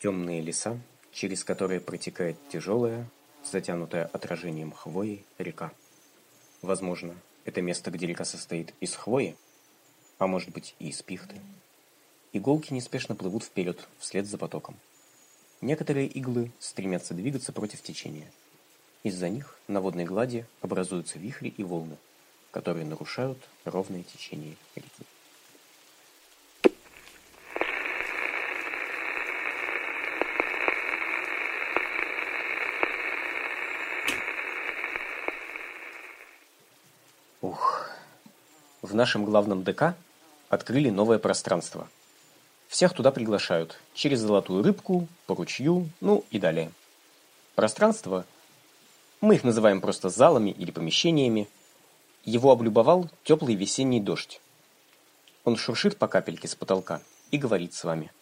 Темные леса, через которые протекает тяжелая, затянутая отражением хвои река. Возможно, это место, где река состоит из хвои, а может быть и из пихты. Иголки неспешно плывут вперед, вслед за потоком. Некоторые иглы стремятся двигаться против течения. Из-за них на водной глади образуются вихри и волны, которые нарушают ровное течение реки. Ух, в нашем главном ДК открыли новое пространство. Всех туда приглашают, через золотую рыбку, по ручью, ну и далее. Пространство, мы их называем просто залами или помещениями, его облюбовал теплый весенний дождь. Он шуршит по капельке с потолка и говорит с вами.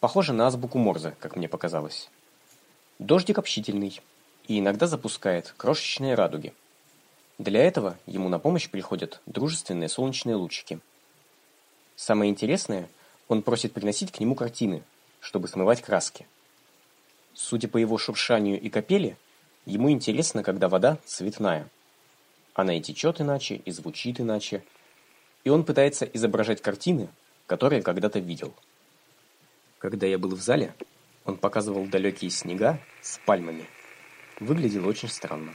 Похоже на азбуку Морзе, как мне показалось. Дождик общительный и иногда запускает крошечные радуги – для этого ему на помощь приходят дружественные солнечные лучики. Самое интересное, он просит приносить к нему картины, чтобы смывать краски. Судя по его шуршанию и капели, ему интересно, когда вода цветная. Она и течет иначе, и звучит иначе. И он пытается изображать картины, которые когда-то видел. Когда я был в зале, он показывал далекие снега с пальмами. Выглядело очень странно.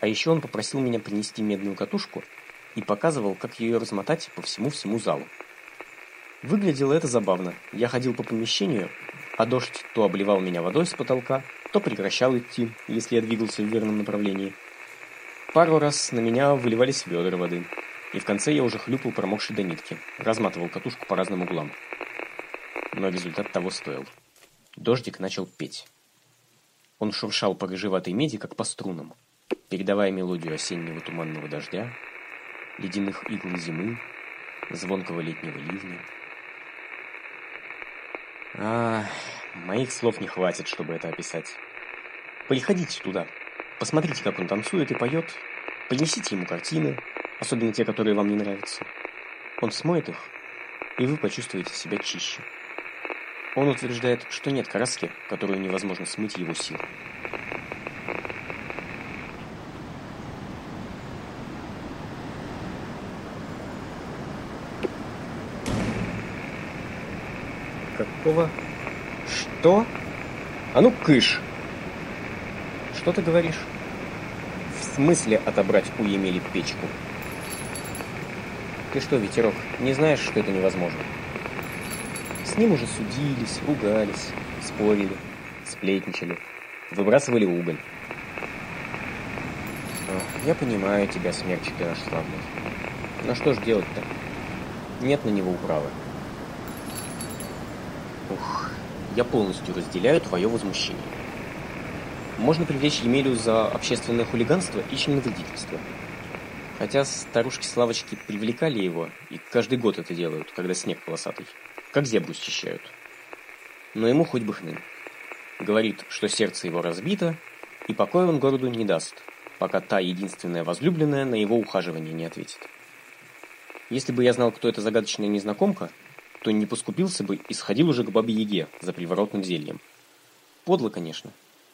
А еще он попросил меня принести медную катушку и показывал, как ее размотать по всему-всему залу. Выглядело это забавно. Я ходил по помещению, а дождь то обливал меня водой с потолка, то прекращал идти, если я двигался в верном направлении. Пару раз на меня выливались ведра воды, и в конце я уже хлюпал промокшей до нитки, разматывал катушку по разным углам. Но результат того стоил. Дождик начал петь. Он шуршал по рыжеватой меди, как по струнам передавая мелодию осеннего туманного дождя, ледяных игл зимы, звонкого летнего ливня. А, моих слов не хватит, чтобы это описать. Приходите туда, посмотрите, как он танцует и поет, принесите ему картины, особенно те, которые вам не нравятся. Он смоет их, и вы почувствуете себя чище. Он утверждает, что нет краски, которую невозможно смыть его силой. Какого? Что? А ну, кыш! Что ты говоришь? В смысле отобрать у Емели печку? Ты что, ветерок, не знаешь, что это невозможно? С ним уже судились, ругались, спорили, сплетничали, выбрасывали уголь. Я понимаю тебя, смерчик ты наш славный. Но что ж делать-то? Нет на него управы. Ух, я полностью разделяю твое возмущение. Можно привлечь Емелю за общественное хулиганство и членовредительство. Хотя старушки-славочки привлекали его, и каждый год это делают, когда снег полосатый. Как зебру счищают. Но ему хоть бы хны. Говорит, что сердце его разбито, и покоя он городу не даст, пока та единственная возлюбленная на его ухаживание не ответит. Если бы я знал, кто эта загадочная незнакомка, то не поскупился бы и сходил уже к бабе Яге за приворотным зельем. Подло, конечно.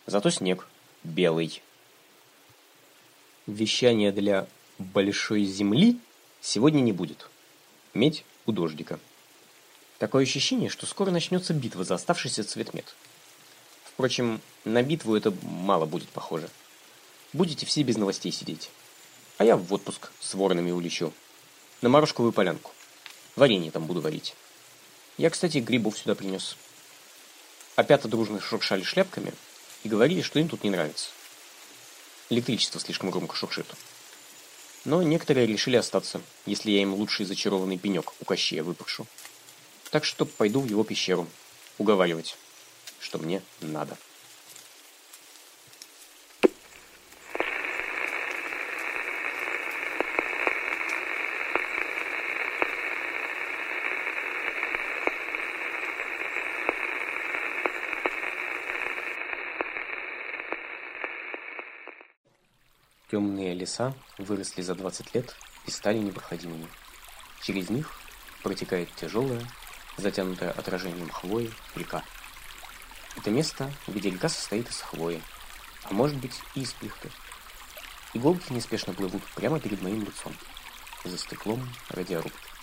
Зато снег белый. Вещания для большой земли сегодня не будет. Медь у дождика. Такое ощущение, что скоро начнется битва за оставшийся цветмет. Впрочем, на битву это мало будет похоже. Будете все без новостей сидеть. А я в отпуск с воронами улечу. На Морошковую полянку. Варенье там буду варить. Я, кстати, грибов сюда принес. Опята дружно шуршали шляпками и говорили, что им тут не нравится. Электричество слишком громко шуршит. Но некоторые решили остаться, если я им лучший зачарованный пенек у Кощея выпашу. Так что пойду в его пещеру уговаривать, что мне надо. Темные леса выросли за 20 лет и стали непроходимыми. Через них протекает тяжелая, затянутая отражением хвои река. Это место, где река состоит из хвои, а может быть и из пихты. Иголки неспешно плывут прямо перед моим лицом. За стеклом радиорубки.